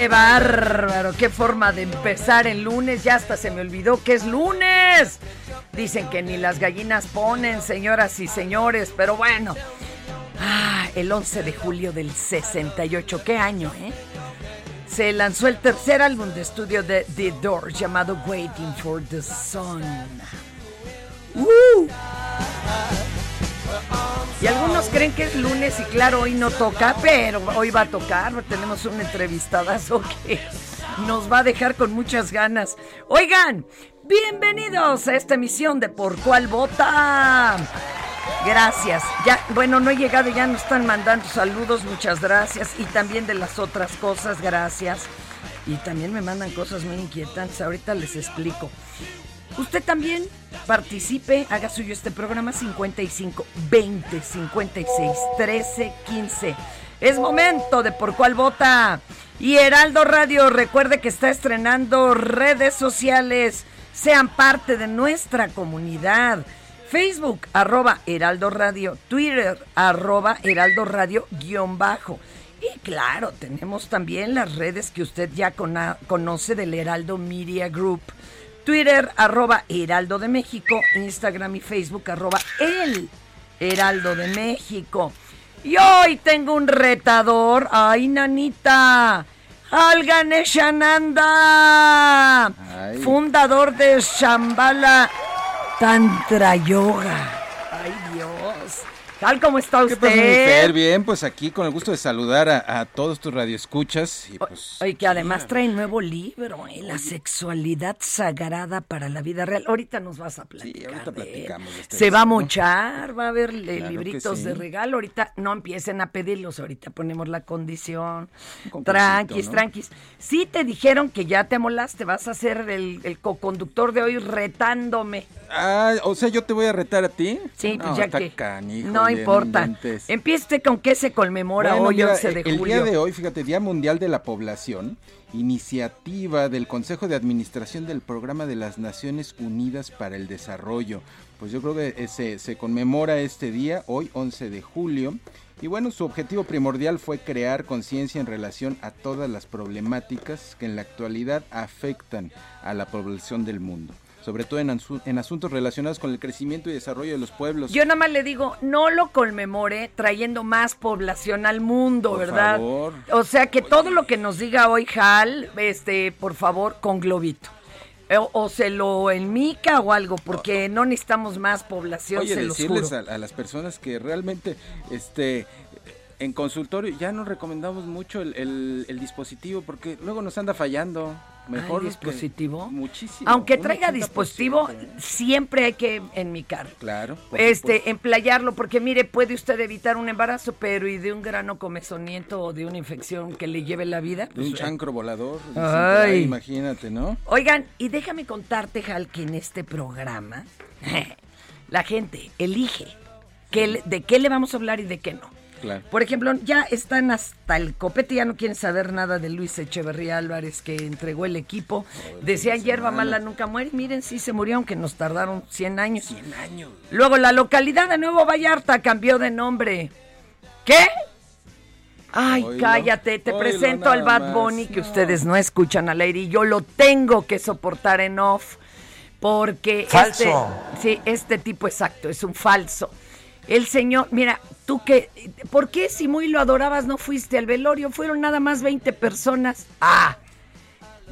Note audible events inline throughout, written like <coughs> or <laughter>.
¡Qué bárbaro! ¡Qué forma de empezar el lunes! Ya hasta se me olvidó que es lunes. Dicen que ni las gallinas ponen, señoras y señores, pero bueno. Ah, el 11 de julio del 68. ¿Qué año, eh? Se lanzó el tercer álbum de estudio de The Doors llamado Waiting for the Sun. ¡Uh! Y algunos creen que es lunes y claro, hoy no toca, pero hoy va a tocar. Tenemos un entrevistadazo <laughs> que nos va a dejar con muchas ganas. Oigan, bienvenidos a esta emisión de Por Cuál Vota. Gracias. Ya, bueno, no he llegado, ya nos están mandando saludos, muchas gracias. Y también de las otras cosas, gracias. Y también me mandan cosas muy inquietantes, ahorita les explico. Usted también participe, haga suyo este programa 55 20 56 13 15. Es momento de por cuál vota. Y Heraldo Radio, recuerde que está estrenando redes sociales. Sean parte de nuestra comunidad. Facebook, arroba Heraldo Radio. Twitter, arroba Heraldo Radio, guion bajo. Y claro, tenemos también las redes que usted ya conoce del Heraldo Media Group. Twitter, arroba Heraldo de México, Instagram y Facebook, arroba El Heraldo de México. Y hoy tengo un retador. ¡Ay, nanita! Alganeshananda, Ay. fundador de Shambhala Tantra Yoga. Tal como está ¿Qué usted. pasa, mi Fer? Bien, pues aquí con el gusto de saludar a, a todos tus radioescuchas. Y pues, Oye, que además trae nuevo libro, ¿eh? La sexualidad sagrada para la vida real. Ahorita nos vas a platicar. Sí, ahorita platicamos de este Se va a mochar, va a haber eh, Claro libritos sí. de regalo. Ahorita no empiecen a pedirlos, ahorita ponemos la condición. Tranquis, ¿no? tranquis. Sí te dijeron que ya te molaste, vas a ser el, el coconductor de hoy retándome. ah, o sea, yo te voy a retar a ti. Sí, No, pues ya que. canijo, no oye, importa. inventes. Empiece con qué se conmemora Bueno, hoy, mira, 11 de el julio. día de hoy, fíjate, Día Mundial de la Población, iniciativa del Consejo de Administración del Programa de las Naciones Unidas para el Desarrollo. Pues yo creo que eh, se, se conmemora este día, hoy 11 de julio. Y bueno, su objetivo primordial fue crear conciencia en relación a todas las problemáticas que en la actualidad afectan a la población del mundo, sobre todo en, en asuntos relacionados con el crecimiento y desarrollo de los pueblos. Yo nada más le digo, no lo conmemore trayendo más población al mundo, Por ¿verdad? favor. O sea que todo lo que nos diga hoy Hal, este, por favor, con globito. O, o se lo enmica o algo, porque no necesitamos más población, Oye, se los decirles juro. a, a las personas que realmente, este, en consultorio ya no recomendamos mucho el, el- el dispositivo porque luego nos anda fallando. Mejor ¿Hay que- dispositivo? muchísimo. Aunque un traiga 80%. dispositivo, siempre hay que enmicar. Claro. Este, supuesto. emplayarlo, porque mire, puede usted evitar un embarazo, pero y de un grano comezoniento o de una infección que le lleve la vida. De un pues, chancro volador. Ay. ahí, imagínate, ¿no? Oigan, y déjame contarte, Hal, que en este programa <laughs> la gente elige qué de qué le vamos a hablar y de qué no. Claro. Por ejemplo, ya están hasta el copete, ya no quieren saber nada de Luis Echeverría Álvarez que entregó el equipo. Decían hierba mala nunca muere. Miren, sí se murió, aunque nos tardaron 100 años. 100 años. Luego la localidad de Nuevo Vallarta cambió de nombre. ¿Qué? Ay, cállate, te presento al Bad más, Bunny que no. ustedes no escuchan al aire y yo lo tengo que soportar en off porque Falso. este sí, este tipo exacto es un falso. El señor, mira, tú que ¿por qué si muy lo adorabas no fuiste al velorio? Fueron nada más 20 personas. Ah,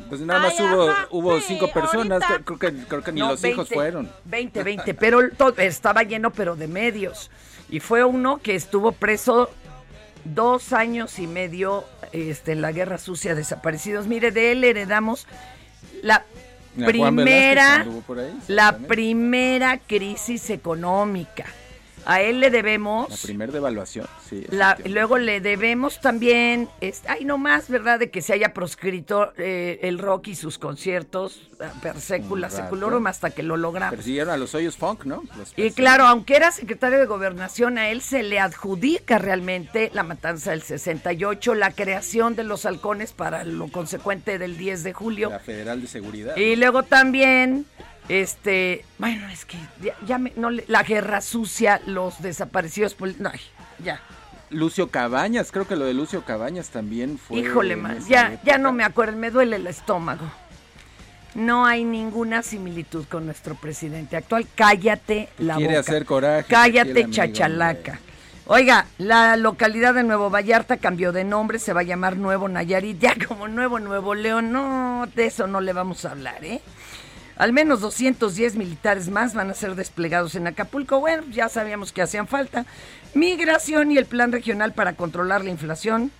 Pues nada más Ay, hubo, ajá, hubo sí, cinco personas, ahorita- creo que, creo que ni No, los hijos 20, fueron. 20, 20, pero estaba lleno, pero de medios. Y fue uno que estuvo preso dos años y medio este, en la guerra sucia desaparecidos. Mire, de él heredamos la Velázquez primera, anduvo por ahí, la primera crisis económica. A él le debemos La primer devaluación, sí. la- luego le debemos también, es- ay, no más, ¿verdad? De que se haya proscrito eh, el rock y sus conciertos eh, per secula seculorum hasta que lo logramos. Persiguieron a los hoyos funk, ¿no? Y claro, aunque era secretario de gobernación, a él se le adjudica realmente la matanza del 68, la creación de los halcones para lo consecuente del 10 de julio. La Federal de Seguridad. Y luego también, este, bueno, es que ya, ya me- no le- la guerra sucia, los desaparecidos, no, ya. Lucio Cabañas, creo que lo de Lucio Cabañas también fue. Híjole, esa ya, ya no me acuerdo, me duele el estómago. No hay ninguna similitud con nuestro presidente actual. Cállate la Quiere boca. hacer coraje, Cállate, amigo, chachalaca. hombre. Oiga, la localidad de Nuevo Vallarta cambió de nombre, se va a llamar Nuevo Nayarit, ya como Nuevo Nuevo León. No, de eso no le vamos a hablar, ¿eh? Al menos 210 militares más van a ser desplegados en Acapulco. Bueno, ya sabíamos que hacían falta. Migración y el plan regional para controlar la inflación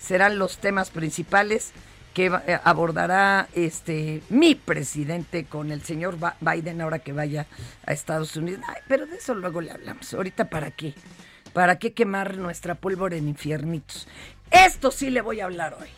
serán los temas principales que eh, abordará este mi presidente con el señor Biden ahora que vaya a Estados Unidos. Ay, pero de eso luego le hablamos. Ahorita para qué? ¿Para qué quemar nuestra pólvora en infiernitos? Esto sí le voy a hablar hoy.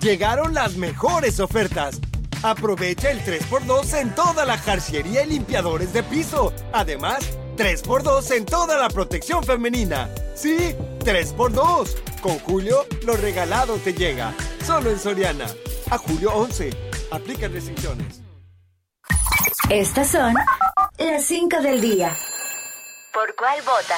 Llegaron las mejores ofertas. Aprovecha el 3x2 en toda la jarciería y limpiadores de piso. Además, 3x2 en toda la protección femenina. Sí, 3x2. Con Julio, lo regalado te llega. Solo en Soriana. A julio 11. Aplican restricciones. Estas son las 5 del día. ¿Por cuál vota?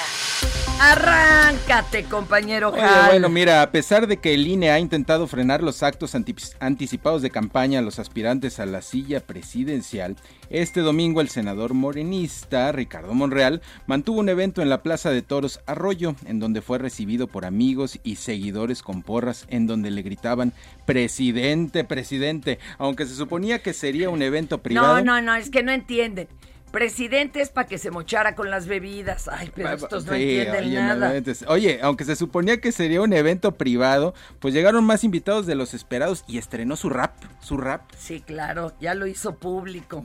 Arráncate, compañero Oye, bueno, mira, a pesar de que el INE ha intentado frenar los actos anticipados de campaña a los aspirantes a la silla presidencial, este domingo el senador morenista Ricardo Monreal mantuvo un evento en la Plaza de Toros Arroyo, en donde fue recibido por amigos y seguidores con porras, en donde le gritaban presidente, presidente, aunque se suponía que sería un evento privado. No, no, no, es que no entienden. Presidente es para que se mochara con las bebidas. Ay, pero estos no Sí, entienden oye, nada. no, oye, aunque se suponía que sería un evento privado, pues llegaron más invitados de los esperados y estrenó su rap, su rap. Sí, claro, ya lo hizo público.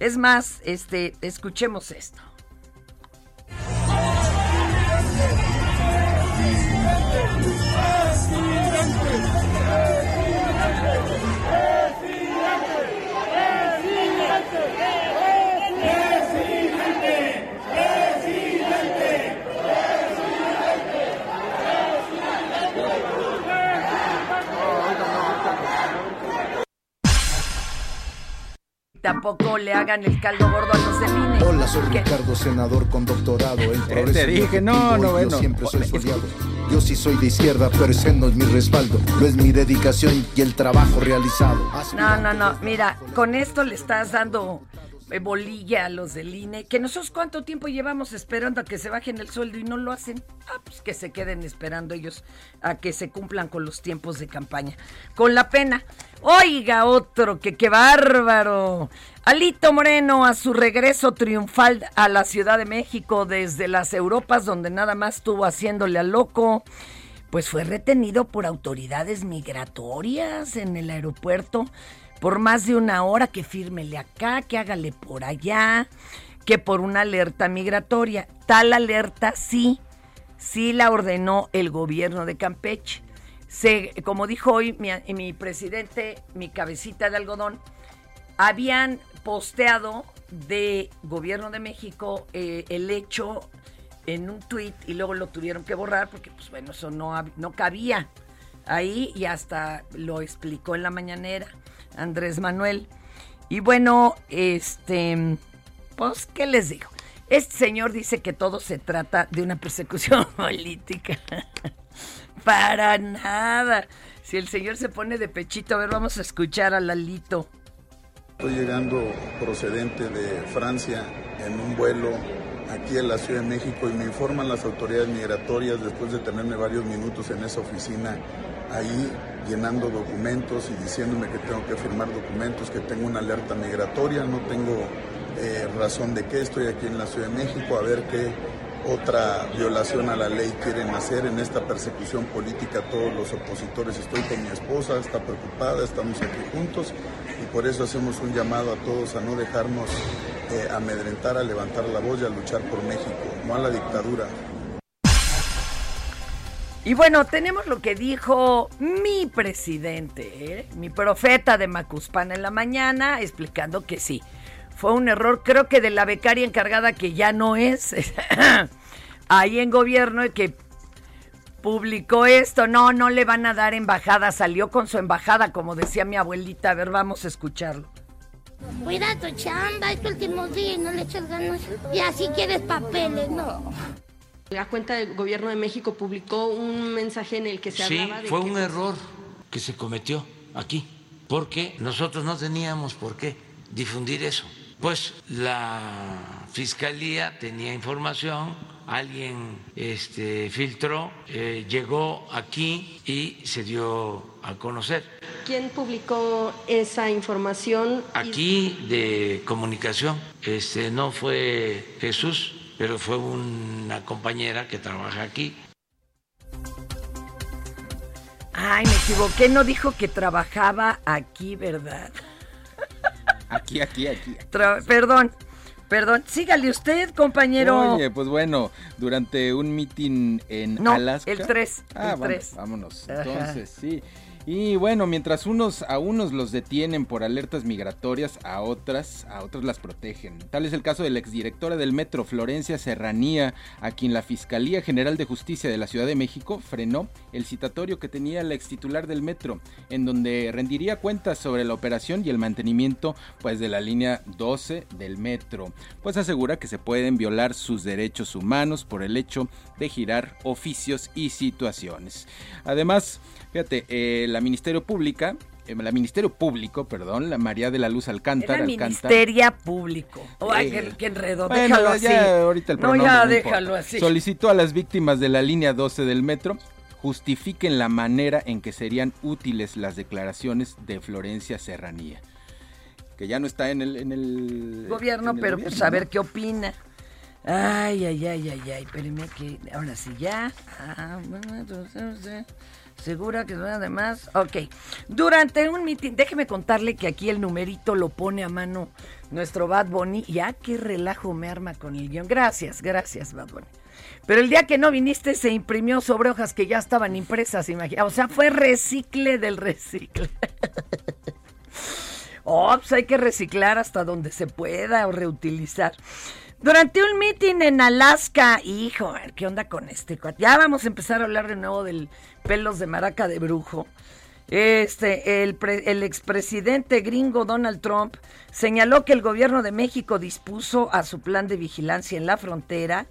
Es más, este, escuchemos esto. Tampoco le hagan el caldo gordo a los del INE. Hola, soy ¿Qué? Ricardo, senador con doctorado en progreso te dije, no, no, y yo bueno. siempre soy soleado. Yo sí soy de izquierda, pero ese no es mi respaldo. No es mi dedicación y el trabajo realizado. No, no, no, mira, con esto le estás dando bolilla a los del INE, que nosotros cuánto tiempo llevamos esperando a que se bajen el sueldo y no lo hacen. Ah, pues que se queden esperando ellos a que se cumplan con los tiempos de campaña. Con la pena. Oiga, otro, que qué bárbaro. Alito Moreno a su regreso triunfal a la Ciudad de México desde las Europas, donde nada más estuvo haciéndole al loco pues fue retenido por autoridades migratorias en el aeropuerto por más de una hora que fírmele acá, que hágale por allá, que por una alerta migratoria. Tal alerta sí, sí la ordenó el gobierno de Campeche. Se, como dijo hoy mi, presidente, mi cabecita de algodón, habían posteado de gobierno de México eh, el hecho en un tuit y luego lo tuvieron que borrar porque, pues bueno, eso no, no cabía ahí y hasta lo explicó en la mañanera Andrés Manuel. Y bueno, este, pues, ¿qué les digo? Este señor dice que todo se trata de una persecución <laughs> política. Para nada. Si el señor se pone de pechito, a ver, vamos a escuchar a Lalito. Estoy llegando procedente de Francia en un vuelo aquí en la Ciudad de México y me informan las autoridades migratorias después de tenerme varios minutos en esa oficina ahí llenando documentos y diciéndome que tengo que firmar documentos, que tengo una alerta migratoria, no tengo eh, razón de qué, estoy aquí en la Ciudad de México a ver qué otra violación a la ley quieren hacer en esta persecución política todos los opositores. Estoy con mi esposa, está preocupada, estamos aquí juntos y por eso hacemos un llamado a todos a no dejarnos eh, amedrentar, a levantar la voz y a luchar por México, no a la dictadura. Y bueno, tenemos lo que dijo mi presidente, ¿eh? mi profeta de Macuspana en la mañana, explicando que sí, fue un error, creo que de la becaria encargada que ya no es <laughs> ahí en gobierno y que publicó esto. No, no le van a dar embajada, salió con su embajada, como decía mi abuelita. A ver, vamos a escucharlo. Cuida tu chamba, es tu último día y no le echas ganas. Y así quieres papeles, no. La cuenta del gobierno de México publicó un mensaje en el que se hablaba de fue un error que se cometió aquí, porque nosotros no teníamos por qué difundir eso. Pues la fiscalía tenía información, alguien este, filtró, eh, llegó aquí y se dio a conocer. ¿Quién publicó esa información? Aquí de comunicación, este, no fue Jesús, pero fue una compañera que trabaja aquí. Ay, me equivoqué, no dijo que trabajaba aquí, ¿verdad? Aquí, aquí, aquí. perdón, perdón. Sígale usted, compañero. Oye, pues bueno, durante un meeting en Alaska. El 3. Ah, el 3. vámonos. Entonces, sí. Y bueno, mientras unos a unos los detienen por alertas migratorias, a otras, a otras las protegen. Tal es el caso de la exdirectora del Metro, Florencia Serranía, a quien la Fiscalía General de Justicia de la Ciudad de México frenó el citatorio que tenía la extitular del Metro, en donde rendiría cuentas sobre la operación y el mantenimiento pues de la línea 12 del Metro. Pues asegura que se pueden violar sus derechos humanos por el hecho de girar oficios y situaciones. Además, Fíjate, eh, la Ministerio Pública, eh, la Ministerio Público, perdón, la María de la Luz Alcántara. Era Ministeria Público. Oh, ay, qué, qué enredo, bueno, déjalo ya así. ahorita el no, ya no déjalo así. Solicitó a las víctimas de la línea 12 del metro justifiquen la manera en que serían útiles las declaraciones de Florencia Serranía. Que ya no está en el, en el gobierno, en el pero gobierno, pues a ver ¿no? qué opina. Ay, ay, ay, ay, ay, espéreme que ahora sí ya. Ah, bueno, entonces, Segura que además. Ok. Durante un mitin, déjeme contarle que aquí el numerito lo pone a mano nuestro Bad Bunny. Ya qué relajo me arma con el guion. Gracias, gracias, Bad Bunny. Pero el día que no viniste se imprimió sobre hojas que ya estaban impresas, imagina. O sea, fue recicle del recicle. <laughs> oh, pues hay que reciclar hasta donde se pueda o reutilizar. Durante un meeting en Alaska, hijo, ¿qué onda con este? Ya vamos a empezar a hablar de nuevo del pelos de maraca de brujo. Este, el, pre- el expresidente gringo Donald Trump señaló que el gobierno de México dispuso a su plan de vigilancia en la frontera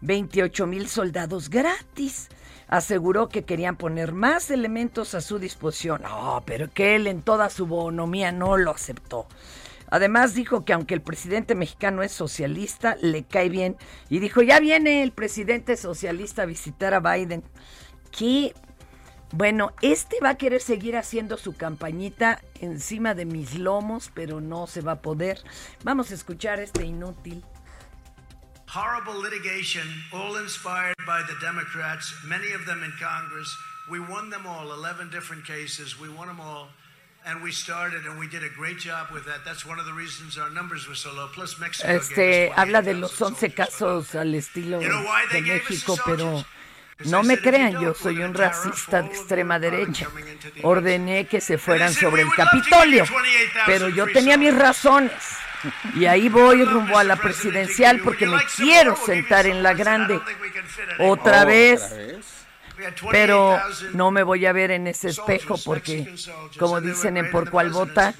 28 mil soldados gratis. Aseguró que querían poner más elementos a su disposición. No, pero que él en toda su bonomía no lo aceptó. Además dijo que aunque el presidente mexicano es socialista, le cae bien. Y dijo, ya viene el presidente socialista a visitar a Biden. ¿Qué bueno, este va a querer seguir haciendo su campañita encima de mis lomos, pero no se va a poder. Vamos a escuchar este inútil. Horrible litigation, all inspired by the Democrats, many of them in Congress. We won them all, 11 different cases. We won them all. And we started and we did a great job with that. That's one of the reasons our numbers were so low. Plus Mexico Este habla de los 11 casos al estilo de México, pero no me crean, yo soy un racista de extrema derecha. Ordené que se fueran sobre el Capitolio, pero yo tenía mis razones. Y ahí voy rumbo a la presidencial porque me quiero sentar en la grande. Otra vez. Pero no me voy a ver en ese espejo porque, como dicen en Por cual Bota,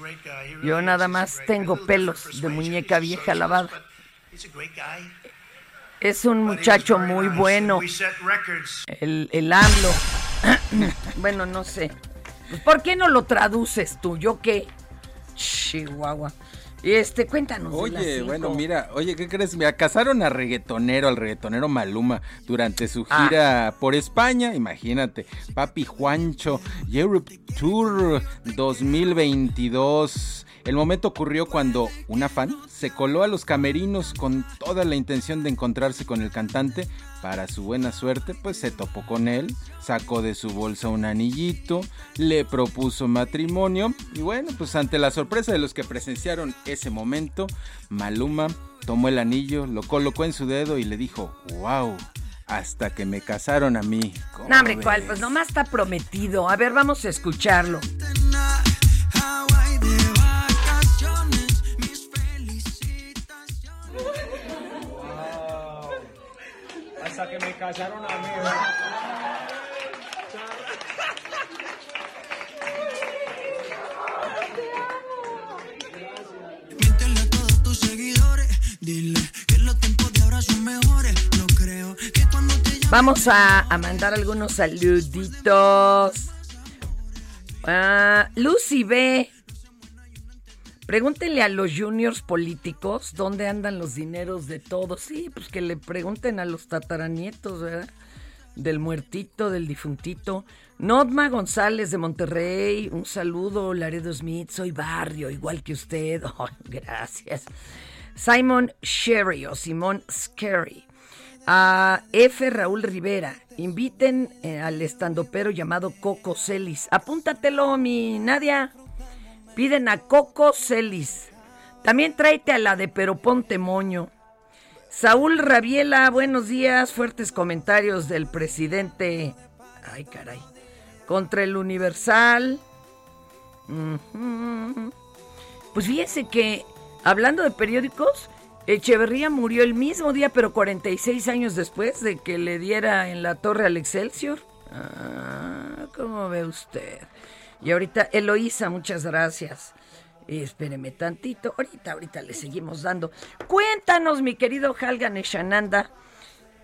yo nada más tengo pelos de muñeca vieja lavada. Es un muchacho muy bueno. El, el AMLO. <coughs> bueno, no sé. Pues, ¿Por qué no lo traduces tú? ¿Yo qué? Chihuahua. Este, cuéntanos. Oye, bueno, mira, oye, ¿qué crees? Me casaron a reggaetonero, al reggaetonero Maluma, durante su ah. gira por España, imagínate. Papi Juancho, Europe Tour 2022. El momento ocurrió cuando una fan se coló a los camerinos con toda la intención de encontrarse con el cantante. Para su buena suerte, pues se topó con él, sacó de su bolsa un anillito, le propuso matrimonio y bueno, pues ante la sorpresa de los que presenciaron ese momento, Maluma tomó el anillo, lo colocó en su dedo y le dijo, wow, hasta que me casaron a mí. No, hombre, ¿cuál? Pues nomás está prometido. A ver, vamos a escucharlo. Que me casaron a mí. a todos tus seguidores, dile que los tiempos de ahora son mejores. No creo que cuando te Vamos a, a, mandar algunos saluditos. Uh, Lucy B Pregúntenle a los juniors políticos dónde andan los dineros de todos. Sí, pues que le pregunten a los tataranietos, ¿verdad? Del muertito, del difuntito. Notma González de Monterrey, un saludo. Laredo Smith, soy barrio, igual que usted. <laughs> Gracias. Simon Sherry o Simón Scary. A F. Raúl Rivera. Inviten eh, al estandopero llamado Coco Celis. Apúntatelo, mi Nadia. Piden a Coco Celis. También tráete a la de Peroponte Moño. Saúl Rabiela, buenos días. Fuertes comentarios del presidente. Ay, caray. Contra el Universal. Pues fíjense que, hablando de periódicos, Echeverría murió el mismo día, pero 46 años después de que le diera en la torre al Excelsior. Ah, ¿Cómo ve usted? Y ahorita, Eloísa, muchas gracias. Espéreme tantito. Ahorita, ahorita le seguimos dando. Cuéntanos, mi querido Halgan Eshananda,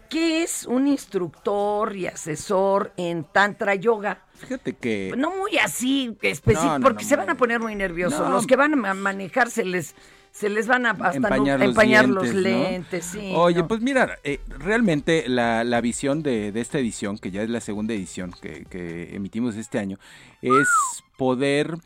¿qué es un instructor y asesor en Tantra Yoga? Fíjate que. No muy así específico, porque se van a poner muy nerviosos. Los que van a manejarse les se les van a empañar, los, lentes. Oye, pues mira, eh, realmente la, la visión de, de, esta edición, que ya es la segunda edición que, que emitimos este año, es poder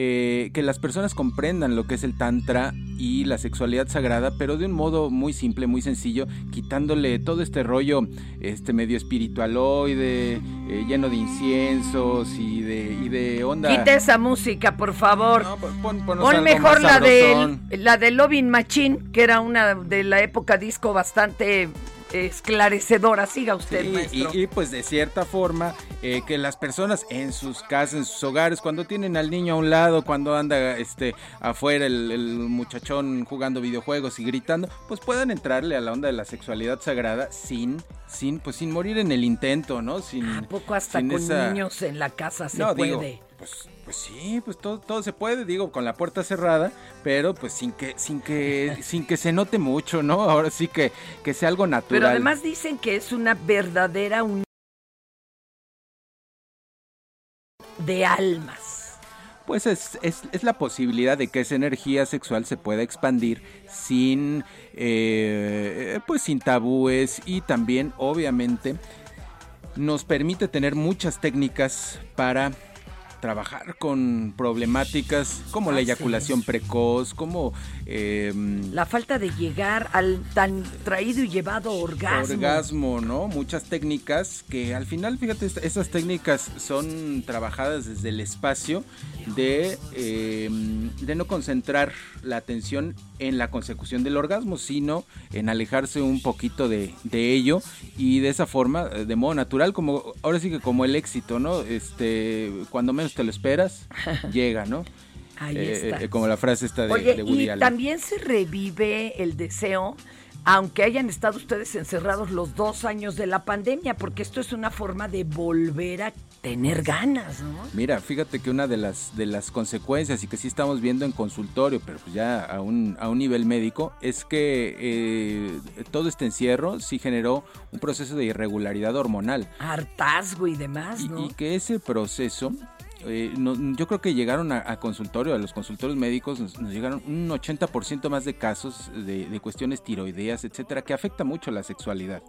eh, que las personas comprendan lo que es el tantra y la sexualidad sagrada, pero de un modo muy simple, muy sencillo, quitándole todo este rollo este medio espiritualoide, eh, lleno de inciensos y de, y de onda. Quita esa música, por favor. pon, mejor la de la de Lovin Machine, que era una de la época disco bastante esclarecedora. Siga usted, Y, pues de cierta forma, eh, que las personas en sus casas, en sus hogares, cuando tienen al niño a un lado, cuando anda este afuera el, muchachón jugando videojuegos y gritando, pues puedan entrarle a la onda de la sexualidad sagrada sin sin pues sin morir en el intento, ¿no? Sin ¿A poco hasta con niños en la casa se puede? Pues pues sí, pues todo, todo se puede, digo, con la puerta cerrada, pero pues sin que, sin que, <laughs> sin que se note mucho, ¿no? Ahora sí que, que sea algo natural. Pero además dicen que es una verdadera unión de almas. pues es, es, es la posibilidad de que esa energía sexual se pueda expandir sin, eh, pues sin tabúes y también obviamente nos permite tener muchas técnicas para trabajar con problemáticas como la eyaculación precoz, como eh, La falta de llegar al tan traído y llevado orgasmo. orgasmo, ¿no? Muchas técnicas que al final, fíjate, esas técnicas son trabajadas desde el espacio de, eh, de no concentrar la atención en la consecución del orgasmo, sino en alejarse un poquito de, de ello y de esa forma, eh, de modo natural, como ahora sí que como el éxito, ¿no? Este, cuando menos te lo esperas, <laughs> llega, ¿no? Ahí Eh, está. eh, como la frase esta de, Oye, de Woody y Allen. también se revive el deseo, aunque hayan estado ustedes encerrados los dos años de la pandemia, porque esto es una forma de volver a tener ganas, ¿no? Mira, fíjate que una de las de las consecuencias y que sí estamos viendo en consultorio, pero pues ya a un, a un nivel médico, es que eh, todo este encierro sí generó un proceso de irregularidad hormonal Hartazgo y demás, y, ¿no? y que ese proceso eh, no- yo creo que llegaron a, consultorio, a los consultorios médicos, nos, llegaron un 80% más de casos de, de cuestiones tiroideas, etcétera, que afecta mucho la sexualidad,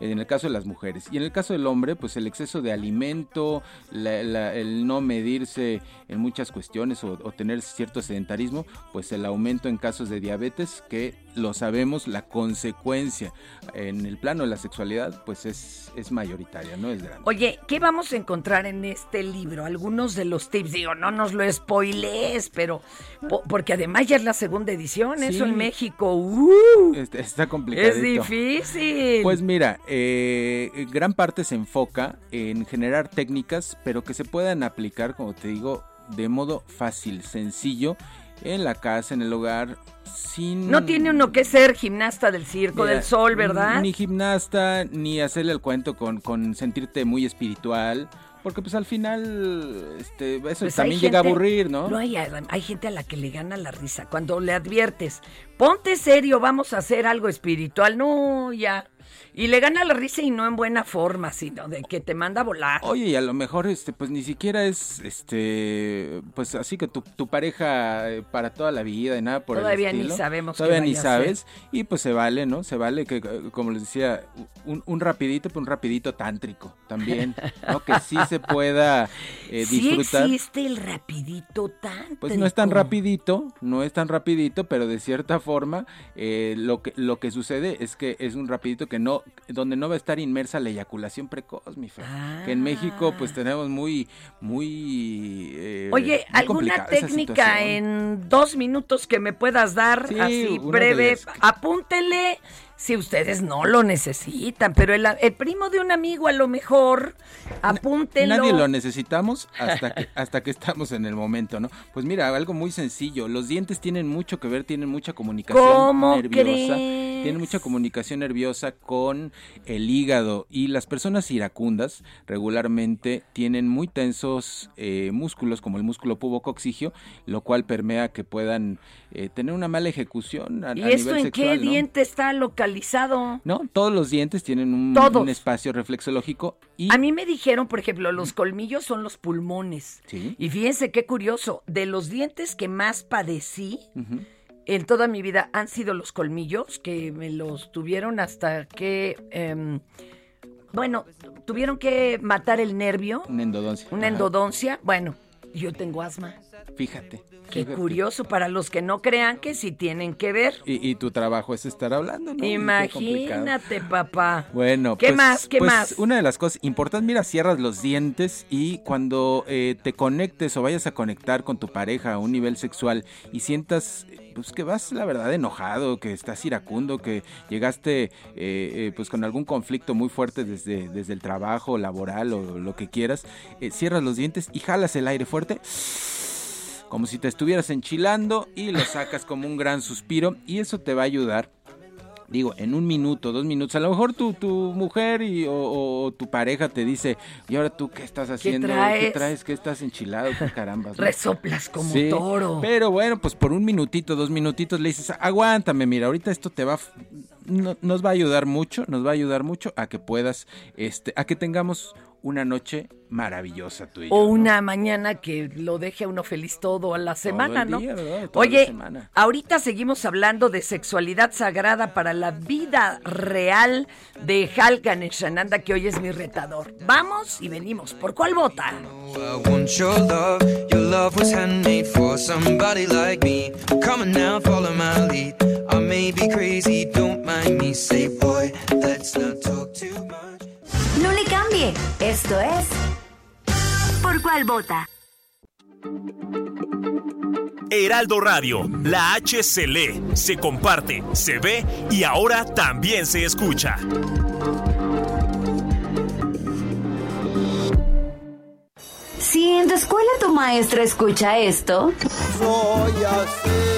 en el caso de las mujeres. Y en el caso del hombre, pues el exceso de alimento, la- el no medirse en muchas cuestiones o, o tener cierto sedentarismo, pues el aumento en casos de diabetes, que lo sabemos, la consecuencia en el plano de la sexualidad, pues es, es mayoritaria, ¿no? Es grande. Oye, ¿qué vamos a encontrar en este libro? Algunos de los tips, digo, no nos lo spoilees, pero po- porque además ya es la segunda edición, eso en México, ¡uh! Este, está complicado. es difícil. Pues mira, eh, gran parte se enfoca en generar técnicas, pero que se puedan aplicar, como te digo, de modo fácil, sencillo, en la casa, en el hogar, sin... no tiene uno que ser gimnasta del circo Mira, del sol, ¿verdad? Ni gimnasta, ni hacerle el cuento con, con sentirte muy espiritual, porque pues al final este, eso Pues también llega a aburrir, ¿no? hay, hay gente a la que le gana la risa. Cuando le adviertes, ponte serio, vamos a hacer algo espiritual. No, ya. Y le gana la risa y no en buena forma, sino de que te manda a volar. Oye, y a lo mejor, este, pues ni siquiera es, este, pues así que tu, tu pareja eh, para toda la vida y nada por el Todavía ni estilo. sabemos qué Todavía ni sabes. Y pues se vale, ¿no? Se vale que, eh, como les decía, un, un rapidito, pero un rapidito tántrico también, ¿no? Que sí se pueda eh, Sí disfrutar. existe el rapidito tan. Pues no es tan rapidito, no es tan rapidito, pero de cierta forma eh, lo que lo que sucede es que es un rapidito que no donde no va a estar inmersa la eyaculación precoz, mi fe. Que en México pues tenemos muy muy eh, Oye, muy ¿alguna técnica en dos minutos que me puedas dar Sí, así breve? Apúntele si ustedes no lo necesitan, pero el, el primo de un amigo a lo mejor, apúntelo. Nadie lo necesitamos hasta que, <laughs> hasta que estamos en el momento, ¿no? Pues mira, algo muy sencillo. Los dientes tienen mucho que ver, tienen mucha comunicación ¿Cómo nerviosa. crees? Tienen mucha comunicación nerviosa con el hígado. Y las personas iracundas regularmente tienen muy tensos eh, músculos, como el músculo pubococcigio, lo cual permea que puedan eh, tener una mala ejecución a, ¿Y a esto nivel en qué diente está localizado? No, todos los dientes tienen un, un espacio reflexológico y A mí me dijeron, por ejemplo, los colmillos son los pulmones. Sí. Y fíjense qué curioso, de los dientes que más padecí en toda mi vida han sido los colmillos, que me los tuvieron hasta que, em, bueno, tuvieron que matar el nervio, una endodoncia. una Ajá. endodoncia. Bueno, yo tengo asma. Fíjate. Qué fíjate. curioso para los que no crean que sí tienen que ver. Y, y tu trabajo es estar hablando, ¿no? Imagínate, papá. Bueno, ¿Qué pues- más? ¿Qué pues más? Una de las cosas importantes, mira, cierras los dientes y cuando eh, te conectes o vayas a conectar con tu pareja a un nivel sexual y sientas pues que vas la verdad enojado, que estás iracundo, que llegaste eh, eh, pues con algún conflicto muy fuerte desde, desde el trabajo, laboral o lo que quieras, eh, cierras los dientes y jalas el aire fuerte como si te estuvieras enchilando y lo sacas como un gran suspiro y eso te va a ayudar. Digo, en un minuto, dos minutos, a lo mejor tu, tu mujer y, o, o tu pareja te dice, y ahora tú qué estás haciendo, traes? ¿Qué traes? ¿Qué estás enchilado? ¿Qué carambas? no?" Resoplas como Sí, toro. Pero bueno, pues por un minutito, dos minutitos le dices, aguántame, mira, ahorita esto te va, no- nos va a ayudar mucho, nos va a ayudar mucho a que puedas, este, a que tengamos una noche maravillosa tú y yo. O ¿no? una mañana que lo deje a uno feliz todo a la semana, el ¿no? día, ¿verdad? Toda la Oye, semana. ahorita seguimos hablando de sexualidad sagrada para la vida real de Halkan Shananda, que hoy es mi retador. Vamos y venimos. ¿Por cuál vota? I want your love. Your love was handmade for somebody like me. Come on now, follow my lead. I may be crazy, don't mind me. Say, boy, let's not talk too much. No le cambie. Esto es ¿Por cuál vota? Heraldo Radio, la H se lee, se comparte, se ve y ahora también se escucha. Si en tu escuela tu maestra escucha esto, Soy así.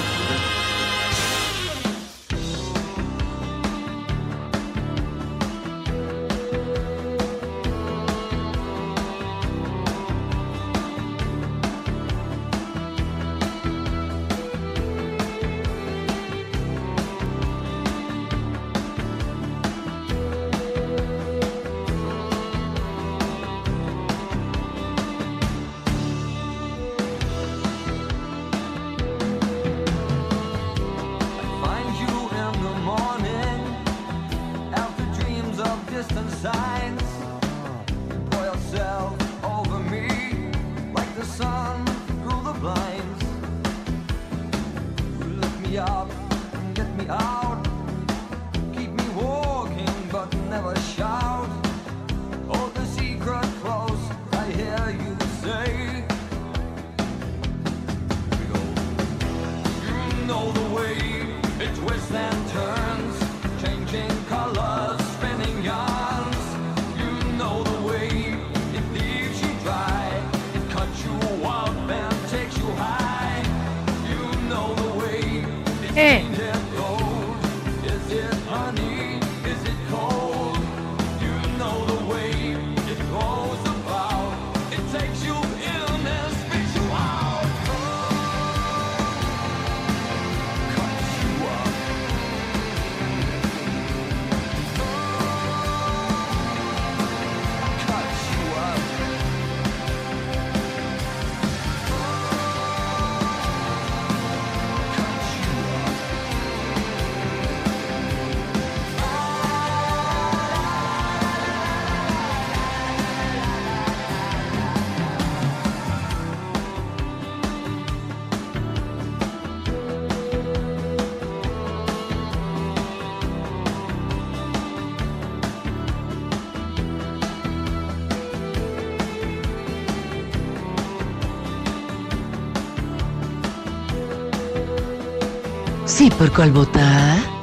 Sí, ¿por cuál vota?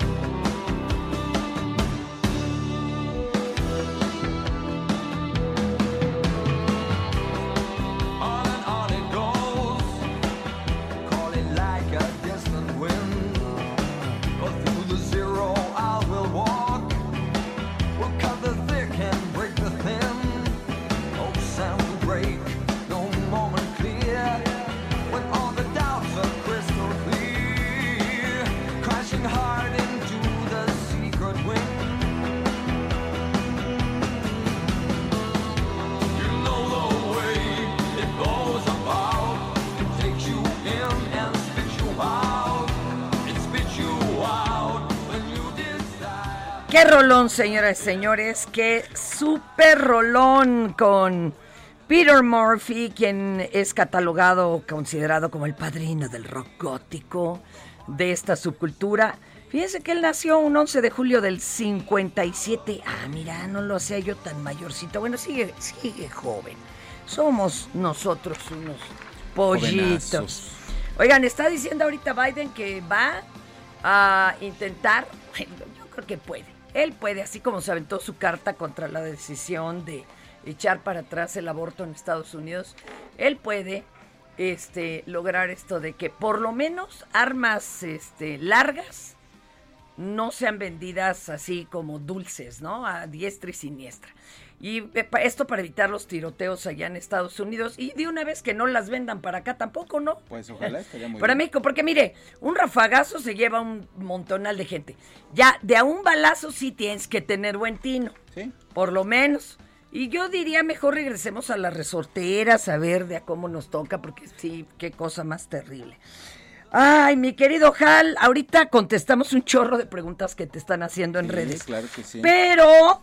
Señoras y señores, qué super rolón con Peter Murphy, quien es catalogado, considerado como el padrino del rock gótico de esta subcultura. Fíjense que él nació un 11 de julio del 57. Ah, mira, no lo hacía yo tan mayorcito. Bueno, sigue, sigue joven. Somos nosotros unos pollitos. Jovenazos. Oigan, está diciendo ahorita Biden que va a intentar, bueno, <laughs> yo creo que puede. Él puede, así como se aventó su carta contra la decisión de echar para atrás el aborto en Estados Unidos, él puede este, lograr esto de que por lo menos armas este, largas no sean vendidas así como dulces, ¿no? A diestra y siniestra. Y eh, esto para evitar los tiroteos allá en Estados Unidos y de una vez que no las vendan para acá tampoco, ¿no? Pues ojalá estaría muy Para bien. México, porque mire, un rafagazo se lleva un montonal de gente. Ya, de a un balazo sí tienes que tener buen tino. Sí. Por lo menos. Y yo diría mejor regresemos a las resorteras a ver de a cómo nos toca, porque sí, qué cosa más terrible. Ay, mi querido Hal, ahorita contestamos un chorro de preguntas que te están haciendo en Sí, redes. claro que sí. Pero,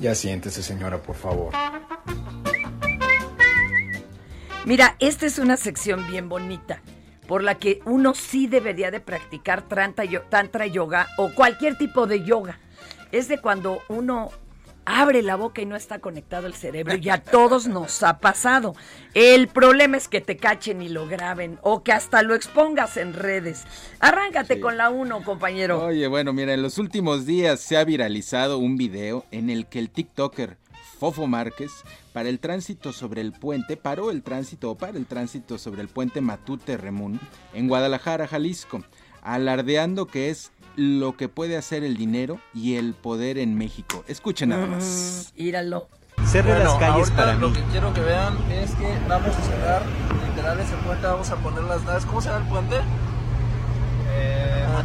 Ya siéntese, señora, por favor. Mira, esta es una sección bien bonita, por la que uno sí debería de practicar tantra, tantra yoga o cualquier tipo de yoga. Es de cuando uno abre la boca y no está conectado el cerebro y a todos nos ha pasado. El problema es que te cachen y lo graben o que hasta lo expongas en redes. Arráncate Sí. con la uno, compañero. Oye, bueno, mira, en los últimos días se ha viralizado un video en el que el TikToker Fofo Márquez para el tránsito sobre el puente, paró el tránsito o para el tránsito sobre el puente Matute Remún en Guadalajara, Jalisco, alardeando que es lo que puede hacer el dinero y el poder en México. Escuchen nada más. Mm, Íralo. Cierre las calles para lo mí. que quiero que vean es que vamos a cerrar literal ese puente, vamos a poner las naves. ¿Cómo se llama el puente? Ah,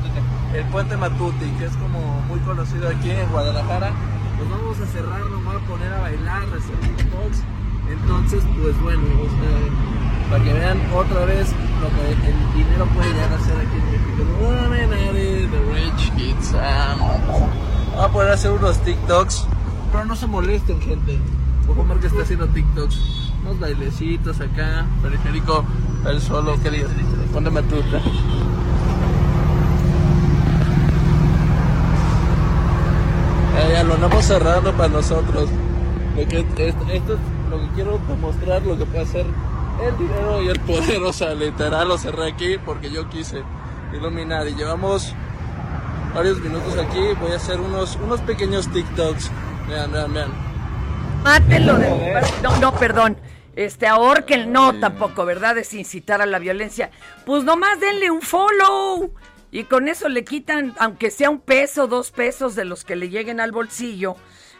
el puente Matuti, que es como muy conocido aquí en Guadalajara. Pues vamos a cerrar, nos vamos a poner a bailar, a hacer TikToks. Entonces, pues bueno, o sea, para que vean otra vez lo que el dinero puede llegar a hacer aquí en México. Ah, Vamos a poder hacer unos TikToks, pero no se molesten, gente. Ojo, que está haciendo TikToks. Unos bailecitos acá, periférico, el solo, que digas, ponte matuta. Ya, ya lo andamos cerrando para nosotros. Lo esto, esto es lo que quiero demostrar, lo que puede hacer el dinero y el poder. O sea, literal lo cerré aquí porque yo quise iluminar. Y llevamos varios minutos aquí. Voy a hacer unos, unos pequeños TikToks. Vean, vean, vean. Mátelo de... No, no, perdón. Este, ahorquen, no tampoco, ¿verdad? Es incitar a la violencia. Pues nomás denle un follow. Y con eso le quitan, aunque sea un peso, dos pesos de los que le lleguen al bolsillo,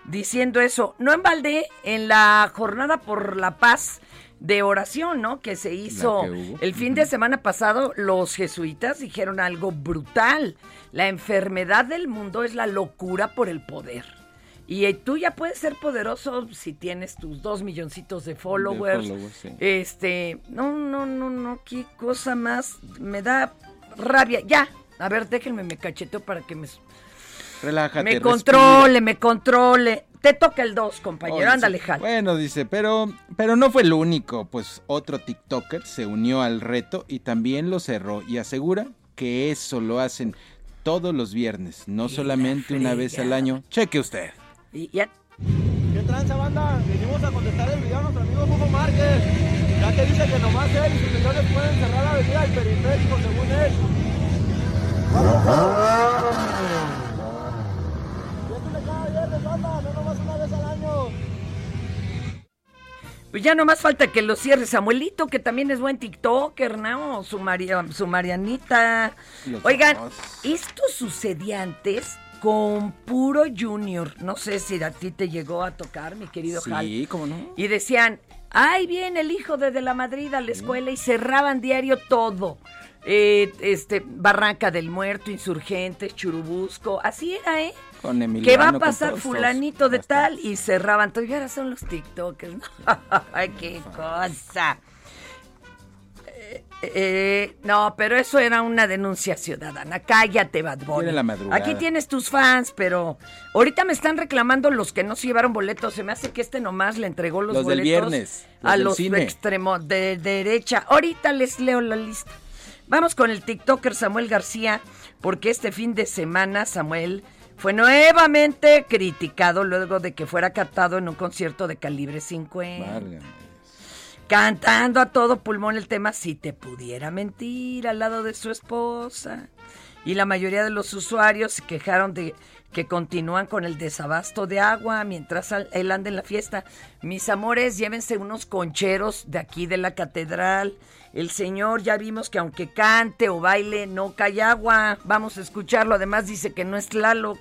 diciendo eso. No en balde, en la jornada por la paz de oración, ¿no? Que se hizo que el fin de semana pasado, los jesuitas dijeron algo brutal. La enfermedad del mundo es la locura por el poder. Y eh, tú ya puedes ser poderoso si tienes tus dos milloncitos de followers. followers, sí. Este, no, no, no, no, qué cosa más. Me da rabia. Ya, a ver, déjenme, me cacheteo para que me, Relájate. me respira. controle, me controle. Te toca el dos, compañero. Oye, Ándale. Jal. Bueno, dice, pero, pero no fue el único, pues otro TikToker se unió al reto y también lo cerró y asegura que eso lo hacen todos los viernes, no solamente una vez al año. Cheque usted. Y ya. ¿Qué tranza, banda? Venimos a contestar el video a nuestro amigo Hugo Márquez. Ya que dice que nomás él y sus señores pueden cerrar la avenida del periférico, según él. Pues ya nomás falta que lo cierre Samuelito, que también es buen TikToker, ¿no? Su, María, su Marianita. Los Oigan, esto sucedía antes con Puro Junior. No sé si a ti te llegó a tocar, mi querido Hal. Sí, cómo no. Y decían, ay, viene el hijo de, de la Madrid a la escuela y cerraban diario todo. Eh, este, Barranca del Muerto, Insurgentes, Churubusco, así era, ¿eh? Con Emiliano. que va a pasar fulanito de tal y cerraban todo. Y ahora son los TikTokers. ¿no? <laughs> Ay, qué cosa. Eh, eh, no, pero eso era una denuncia ciudadana. Cállate, Bad Bunny. La madrugada. Aquí tienes tus fans, pero ahorita me están reclamando los que no se llevaron boletos. Se me hace que este nomás le entregó los, Los del boletos viernes, los a del los cine. extremos de derecha. Ahorita les leo la lista. Vamos con el TikToker Samuel García, porque este fin de semana Samuel fue nuevamente criticado luego de que fuera captado en un concierto de calibre 50 Válgame. cantando a todo pulmón el tema Si te pudiera mentir al lado de su esposa. Y la mayoría de los usuarios se quejaron de que continúan con el desabasto de agua mientras él anda en la fiesta. Mis amores, llévense unos concheros de aquí de la catedral. El señor ya vimos que aunque cante o baile no cae agua. Vamos a escucharlo. Además dice que no es Tlaloc.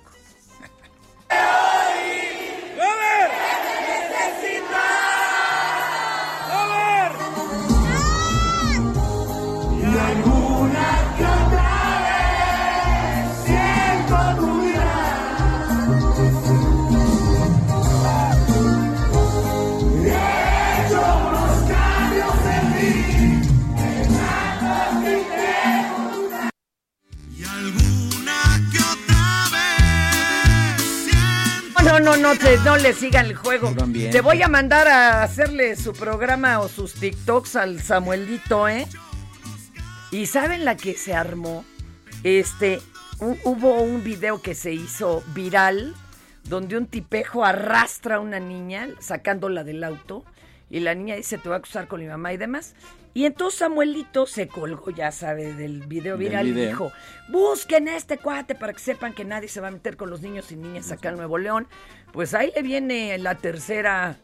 No, no, no, te- no le sigan el juego. Te voy a mandar a hacerle su programa o sus TikToks al Samuelito, ¿eh? Y ¿saben la que se armó? Este, hu- hubo un video que se hizo viral donde un tipejo arrastra a una niña sacándola del auto y la niña dice te voy a acusar con mi mamá y demás. Y entonces Samuelito se colgó, ya sabe, del video Del viral y dijo, busquen a este cuate para que sepan que nadie se va a meter con los niños y niñas acá en Nuevo León. Pues ahí le viene la tercera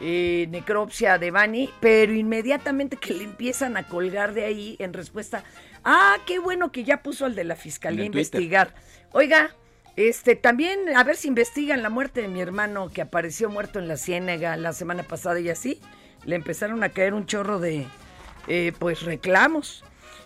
eh, necropsia de Bani, pero inmediatamente que le empiezan a colgar de ahí en respuesta, ah, qué bueno que ya puso al de la fiscalía a Twitter. investigar. Oiga, este también a ver si investigan la muerte de mi hermano que apareció muerto en la ciénega la semana pasada y así le empezaron a caer un chorro de eh, pues reclamos.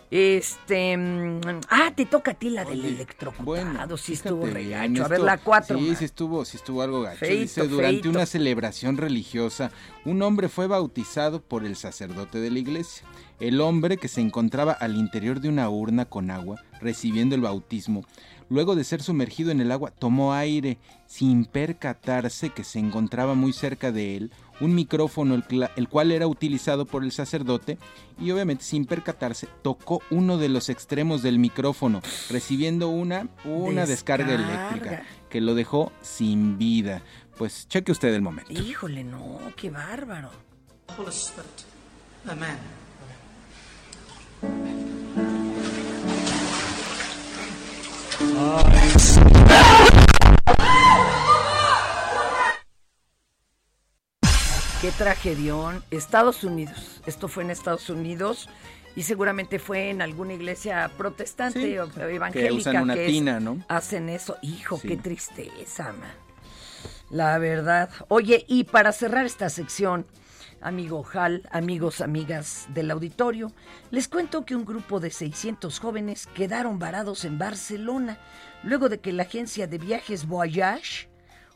Este, mm, ah, te toca a ti la del electrocutado, sí estuvo regacho. A ver la cuatro. Sí, ma. sí estuvo, sí estuvo algo gacho. Feito, Dice, durante una celebración religiosa, un hombre fue bautizado por el sacerdote de la iglesia. El hombre, que se encontraba al interior de una urna con agua, recibiendo el bautismo, luego de ser sumergido en el agua, tomó aire sin percatarse que se encontraba muy cerca de él un micrófono el, el cual era utilizado por el sacerdote y obviamente sin percatarse tocó uno de los extremos del micrófono recibiendo una una descarga, Descarga. eléctrica que lo dejó sin vida. Pues cheque usted el momento. Híjole, no, qué bárbaro. Qué tragedión. Estados Unidos. Esto fue en Estados Unidos y seguramente fue en alguna iglesia protestante Sí, o que evangélica. usan una es- tina, ¿no? Hacen eso. Hijo, Sí. qué tristeza, man. La verdad. Oye, y para cerrar esta sección, amigo Hal, amigos, amigas del auditorio, les cuento que un grupo de 600 jóvenes quedaron varados en Barcelona luego de que la agencia de viajes Voyage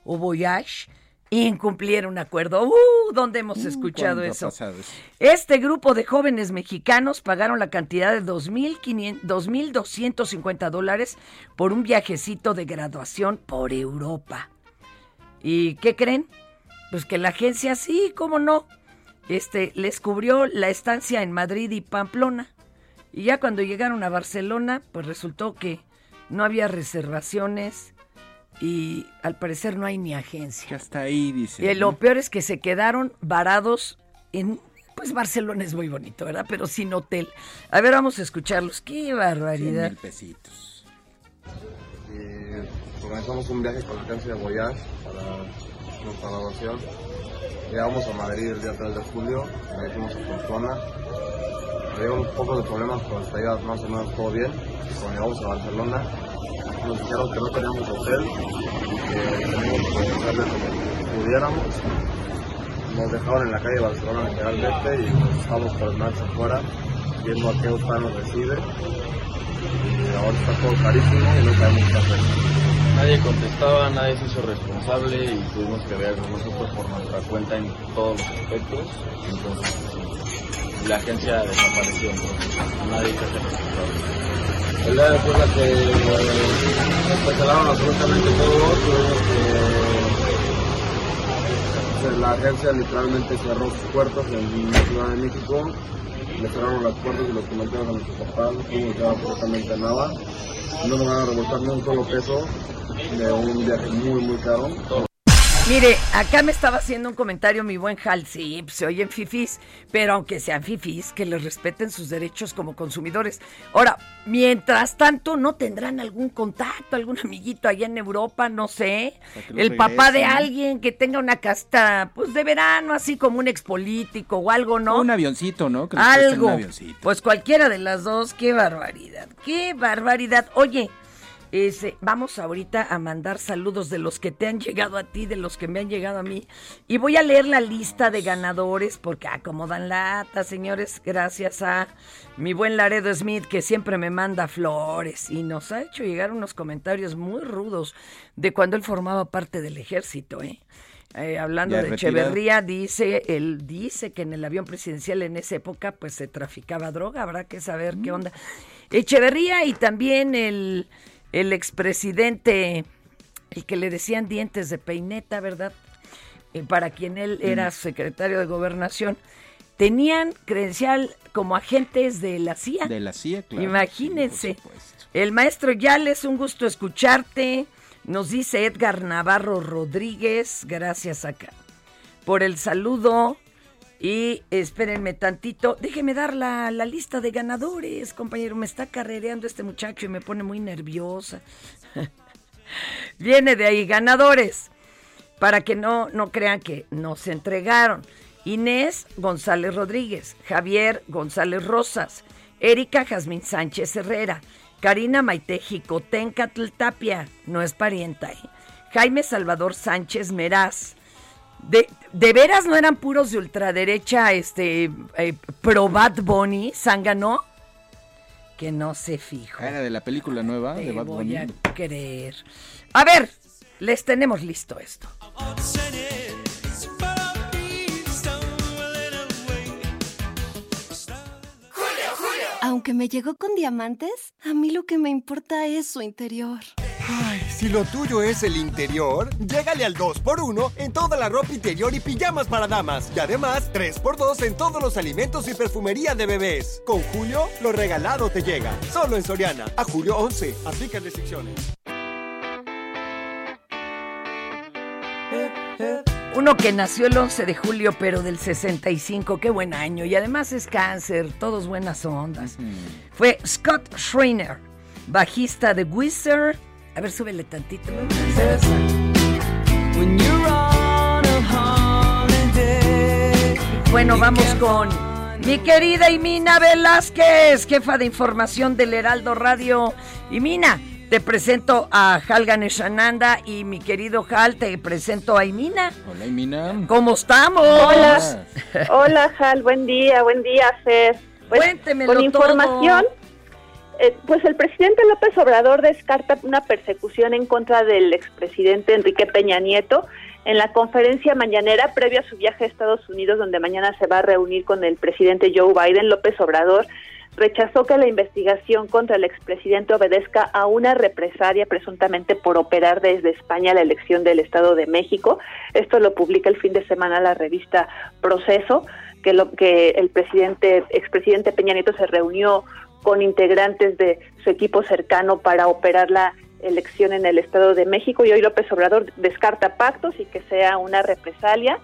o Voyage incumpliera un acuerdo. ¡Uh! ¿Dónde hemos escuchado ¿Cuándo ha eso? eso? Este grupo de jóvenes mexicanos pagaron la cantidad de 2.500 2.250 dólares por un viajecito de graduación por Europa. ¿Y qué creen? Pues que la agencia sí, cómo no, este, les cubrió la estancia en Madrid y Pamplona. Y ya cuando llegaron a Barcelona, pues resultó que no había reservaciones y al parecer no hay ni agencia. Hasta ahí dice. Y lo peor es que se quedaron varados en... Pues Barcelona es muy bonito, ¿verdad? Pero sin hotel. A ver, vamos a escucharlos. ¡Qué 100 barbaridad! mil pesitos. y organizamos un viaje con la agencia de Voyage para nuestra graduación. Llegamos a Madrid el día 3 de julio, ahí fuimos a Pamplona. Había un poco de problemas con las caídas, más o menos todo bien. Cuando llegamos a Barcelona, nos dijeron que no teníamos hotel y que teníamos que hacerle como pudiéramos. Nos dejaron en la calle de Barcelona literalmente y nos estábamos por el marcha afuera, viendo a qué hotel nos recibe. Y ahora está todo carísimo y no sabemos qué hacer. Nadie contestaba, nadie se hizo responsable y tuvimos que ver nosotros por nuestra cuenta en todos los aspectos. Pues, la agencia desapareció, nadie se. El día después de que eh, cancelaron absolutamente todo, que... pues, La agencia literalmente cerró sus puertas en la Ciudad de México, le cerraron las puertas y los comentarios a nuestros papás, no llevar absolutamente nada. No nos van a revoltar ni un solo peso de un viaje muy, muy caro. Mire, acá me estaba haciendo un comentario mi buen Hal, sí, pues, se oyen fifís, pero aunque sean fifís, que les respeten sus derechos como consumidores. Ahora, mientras tanto, ¿no tendrán algún contacto, algún amiguito allá en Europa, no sé? El papá de alguien que tenga una casta, pues de verano, así como un expolítico o algo, ¿no? Un avioncito, ¿no? Que Algo. Un avioncito. Pues cualquiera de las dos, qué barbaridad, qué barbaridad. Oye, vamos ahorita a mandar saludos de los que te han llegado a ti, de los que me han llegado a mí. Y voy a leer la lista de ganadores porque acomodan lata, señores, gracias a mi buen Laredo Smith que siempre me manda flores y nos ha hecho llegar unos comentarios muy rudos de cuando él formaba parte del ejército, ¿eh? Eh, hablando Ya de. Echeverría, dice, él dice que en el avión presidencial en esa época pues se traficaba droga, habrá que saber qué onda. Echeverría y también el, el expresidente, el que le decían dientes de peineta, ¿verdad? Eh, para quien él era Mm. secretario de gobernación, tenían credencial como agentes de la CIA. De la CIA, claro. Imagínense. El maestro Yales, un gusto escucharte. Nos dice Edgar Navarro Rodríguez, gracias acá por el saludo. Y espérenme tantito, déjeme dar la, la lista de ganadores, compañero. Me está carrereando este muchacho y me pone muy nerviosa. <laughs> Viene de ahí, ganadores. Para que no, no crean que nos entregaron. Inés González Rodríguez, Javier González Rosas, Erika Jazmín Sánchez Herrera, Karina Maite Jicotencatl Tapia, no es parienta, ¿eh? Jaime Salvador Sánchez Meraz. De, ¿De veras no eran puros de ultraderecha, este, eh, pro Bad Bunny, Zángano? Que no se fijo. Era de la película nueva de Bad voy Bunny. a creer. A ver, les tenemos listo esto. Aunque me llegó con diamantes, a mí lo que me importa es su interior. Ay, si lo tuyo es el interior, llégale al 2x1 en toda la ropa interior y pijamas para damas. Y además, 3x2 en todos los alimentos y perfumería de bebés. Con Julio, lo regalado te llega. Solo en Soriana. A julio 11. Aplica restricciones. Uno que nació el 11 de julio, pero del 65, qué buen año. Y además es cáncer, todos buenas ondas. Fue Scott Schreiner, bajista de Wizard. A ver, súbele tantito. Bueno, vamos con mi querida Imina Velázquez, jefa de información del Heraldo Radio. Imina, te presento a Hal Ganeshananda y mi querido Hal, te presento a Imina. Hola, Imina. ¿Cómo estamos? Hola. Hola, Jal, buen día, buen día, Fer. Pues, Cuéntemelo Con información, todo. Eh, pues el presidente López Obrador descarta una persecución en contra del expresidente Enrique Peña Nieto en la conferencia mañanera previa a su viaje a Estados Unidos, donde mañana se va a reunir con el presidente Joe Biden. López Obrador rechazó que la investigación contra el expresidente obedezca a una represalia presuntamente por operar desde España la elección del Estado de México. Esto lo publica el fin de semana la revista Proceso, que, lo, que el presidente, expresidente Peña Nieto se reunió con integrantes de su equipo cercano para operar la elección en el Estado de México y hoy López Obrador descarta pactos y que sea una represalia.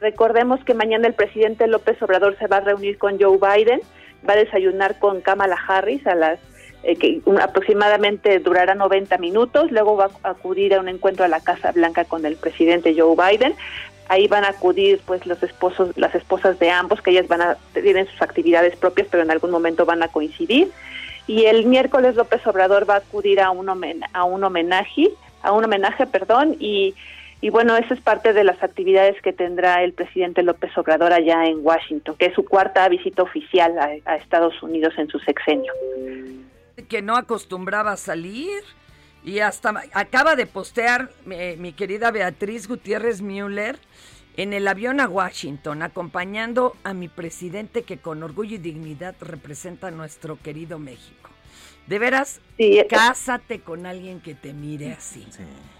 Recordemos que mañana el presidente López Obrador se va a reunir con Joe Biden, va a desayunar con Kamala Harris a las eh, que aproximadamente durará 90 minutos, luego va a acudir a un encuentro a la Casa Blanca con el presidente Joe Biden Ahí van a acudir pues los esposos, las esposas de ambos, que ellas van a tienen sus actividades propias, pero en algún momento van a coincidir. Y el miércoles López Obrador va a acudir a un a un homenaje, a un homenaje, perdón, y bueno, esa es parte de las actividades que tendrá el presidente López Obrador allá en Washington, que es su cuarta visita oficial a, Estados Unidos en su sexenio. Que no acostumbraba salir y hasta acaba de postear eh, mi querida Beatriz Gutiérrez Müller en el avión a Washington, acompañando a mi presidente que con orgullo y dignidad representa a nuestro querido México. De veras, cásate con alguien que te mire así.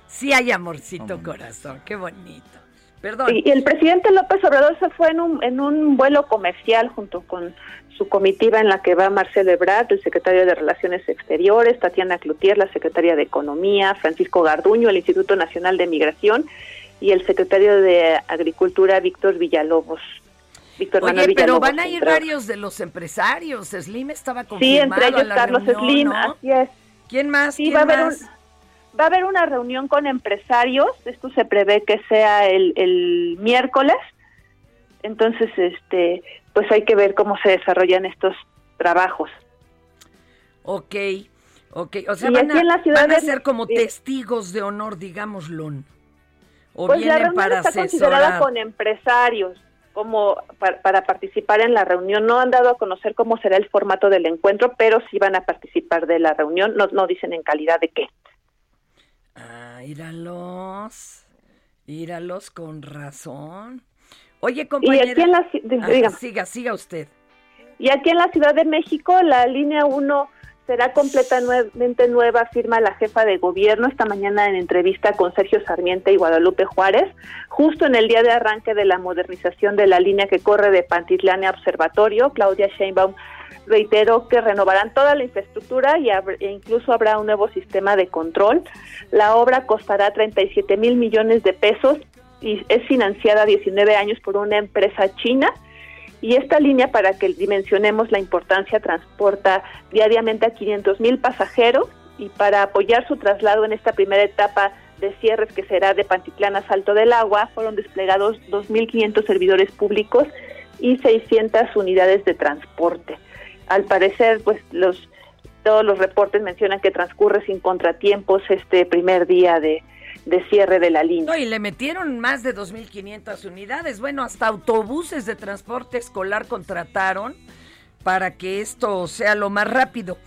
Sí hay amorcito corazón, qué bonito. Perdón. Y, el presidente López Obrador se fue en un, en un vuelo comercial junto con su comitiva en la que va Marcelo Ebrard, el secretario de Relaciones Exteriores, Tatiana Cloutier, la secretaria de Economía, Francisco Garduño, el Instituto Nacional de Migración y el secretario de Agricultura, Víctor Villalobos. Víctor Oye, pero van a ir varios de los empresarios. Slim estaba confirmado. Sí, entre ellos Carlos Slim, así es. ¿Quién más? Sí, va a haber un Va a haber una reunión con empresarios, esto se prevé que sea el, miércoles, entonces este pues hay que ver cómo se desarrollan estos trabajos. Ok, ok, o sea, van a, ser como testigos de honor, digámoslo. O pues la reunión para está considerada con empresarios como para, para, participar en la reunión. No han dado a conocer cómo será el formato del encuentro, pero sí van a participar de la reunión. No, no dicen en calidad de qué. Ah, íralos. Íralos con razón. Oye, compañera. Ah, siga, siga usted. Y aquí en la Ciudad de México, la línea 1 será completamente nueva, afirma la jefa de gobierno esta mañana en entrevista con Sergio Sarmiento y Guadalupe Juárez, justo en el día de arranque de la modernización de la línea que corre de Pantitlán a Observatorio. Claudia Sheinbaum reiteró que renovarán toda la infraestructura y e incluso habrá un nuevo sistema de control. La obra costará 37 mil millones de pesos y es financiada a 19 años por una empresa china. Y esta línea, para que dimensionemos la importancia, transporta diariamente a 500 mil pasajeros y para apoyar su traslado en esta primera etapa de cierres que será de Pantitlán a Salto del Agua, fueron desplegados 2.500 servidores públicos y 600 unidades de transporte. Al parecer, pues los todos los reportes mencionan que transcurre sin contratiempos este primer día de, cierre de la línea. y le metieron más de 2.500 unidades. Bueno, hasta autobuses de transporte escolar contrataron para que esto sea lo más rápido.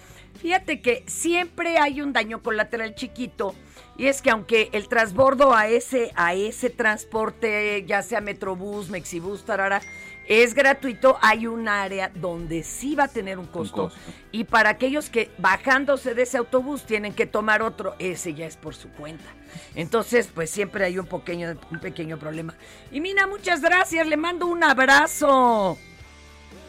Fíjate que siempre hay un daño colateral chiquito y es que aunque el transbordo a ese a ese transporte, ya sea Metrobús, Mexibús, tarara, es gratuito, hay un área donde sí va a tener un costo. Y para aquellos que bajándose de ese autobús tienen que tomar otro, ese ya es por su cuenta. Entonces, pues siempre hay un pequeño, un pequeño problema. Y Mina, muchas gracias, le mando un abrazo.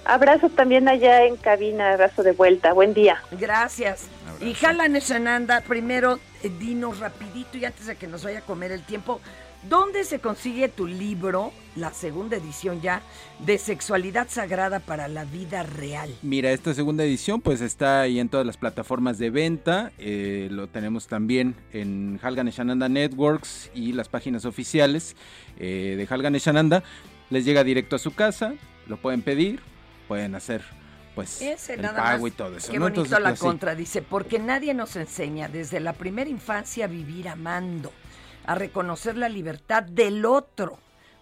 Abrazo también allá en cabina, abrazo de vuelta, buen día. Gracias. Y Jalan Sananda, primero eh, dinos rapidito y antes de que nos vaya a comer el tiempo, ¿Dónde se consigue tu libro, la segunda edición ya, de Sexualidad Sagrada para la Vida Real? Mira, esta segunda edición pues está ahí en todas las plataformas de venta, eh, lo tenemos también en Halgan Shananda Networks y las páginas oficiales eh, de Halgan Shananda. Les llega directo a su casa, lo pueden pedir, pueden hacer pues el pago y todo eso. Qué bonito la pues, contra, dice, porque nadie nos enseña desde la primera infancia a vivir amando a reconocer la libertad del otro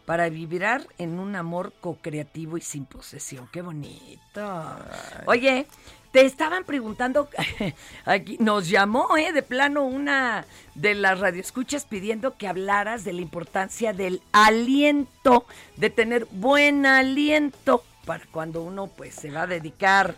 para vibrar en un amor co-creativo y sin posesión. Qué bonito. Oye, te estaban preguntando, <laughs> aquí nos llamó eh, de plano una de las radioescuchas pidiendo que hablaras de la importancia del aliento, de tener buen aliento para cuando uno pues se va a dedicar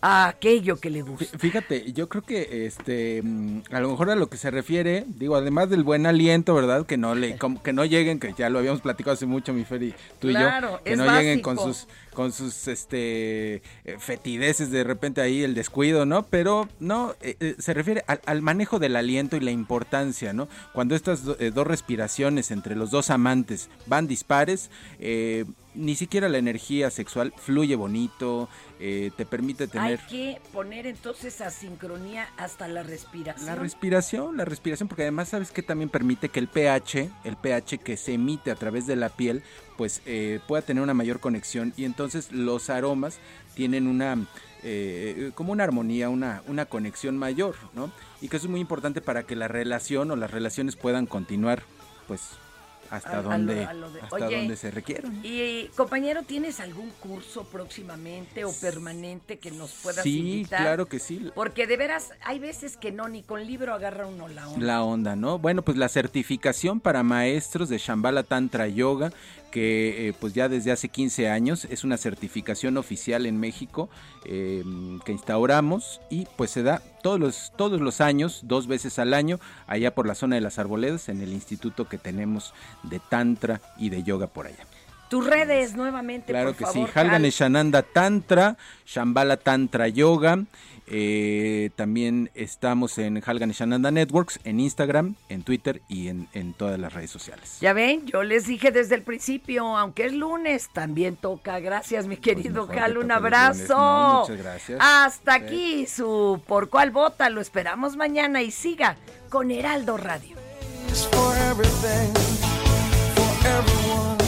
a aquello que le gusta. Fíjate, yo creo que este mm, a lo mejor a lo que se refiere, digo, además del buen aliento, ¿verdad? Que no le <laughs> que no lleguen, que ya lo habíamos platicado hace mucho mi Fer y tú y yo, que no lleguen con sus con sus este eh, fetideces de repente ahí el descuido, ¿no? Pero no eh, eh, se refiere al, manejo del aliento y la importancia, ¿no? Cuando estas dos respiraciones entre los dos amantes van dispares, ni siquiera la energía sexual fluye bonito, eh, te permite tener... Hay que poner entonces a sincronía hasta la respiración. La respiración, la respiración, porque además sabes que también permite que el pH, el pH que se emite a través de la piel, pues eh, pueda tener una mayor conexión y entonces los aromas tienen una... Eh, como una armonía, una, una conexión mayor, ¿no? Y que eso es muy importante para que la relación o las relaciones puedan continuar, pues, hasta, A- a donde, lo- a lo de- hasta Oye, donde se requieran. Y compañero, ¿tienes algún curso próximamente o permanente que nos puedas Sí, invitar? claro que sí. Porque de veras hay veces que no, ni con libro agarra uno la onda. La onda, ¿no? Bueno, pues la certificación para maestros de Shambhala Tantra Yoga, que eh, pues ya desde hace 15 años es una certificación oficial en México eh, que instauramos y pues se da todos los, todos los años, dos veces al año, allá por la zona de las arboledas, en el instituto que tenemos de Tantra y de Yoga por allá. Tus redes nuevamente, Claro por que favor. sí, Halgan Hal. Shananda Tantra, Shambhala Tantra Yoga. eh, también estamos en Halgan Shananda Networks, en Instagram, en Twitter y en, en todas las redes sociales. Ya ven, yo les dije desde el principio, aunque es lunes, también toca. Gracias, mi querido mejor que Hal, un abrazo. Muchas gracias. Hasta Sí. aquí su Por cuál vota. Lo esperamos mañana y siga con Heraldo Radio. for everything, for everyone.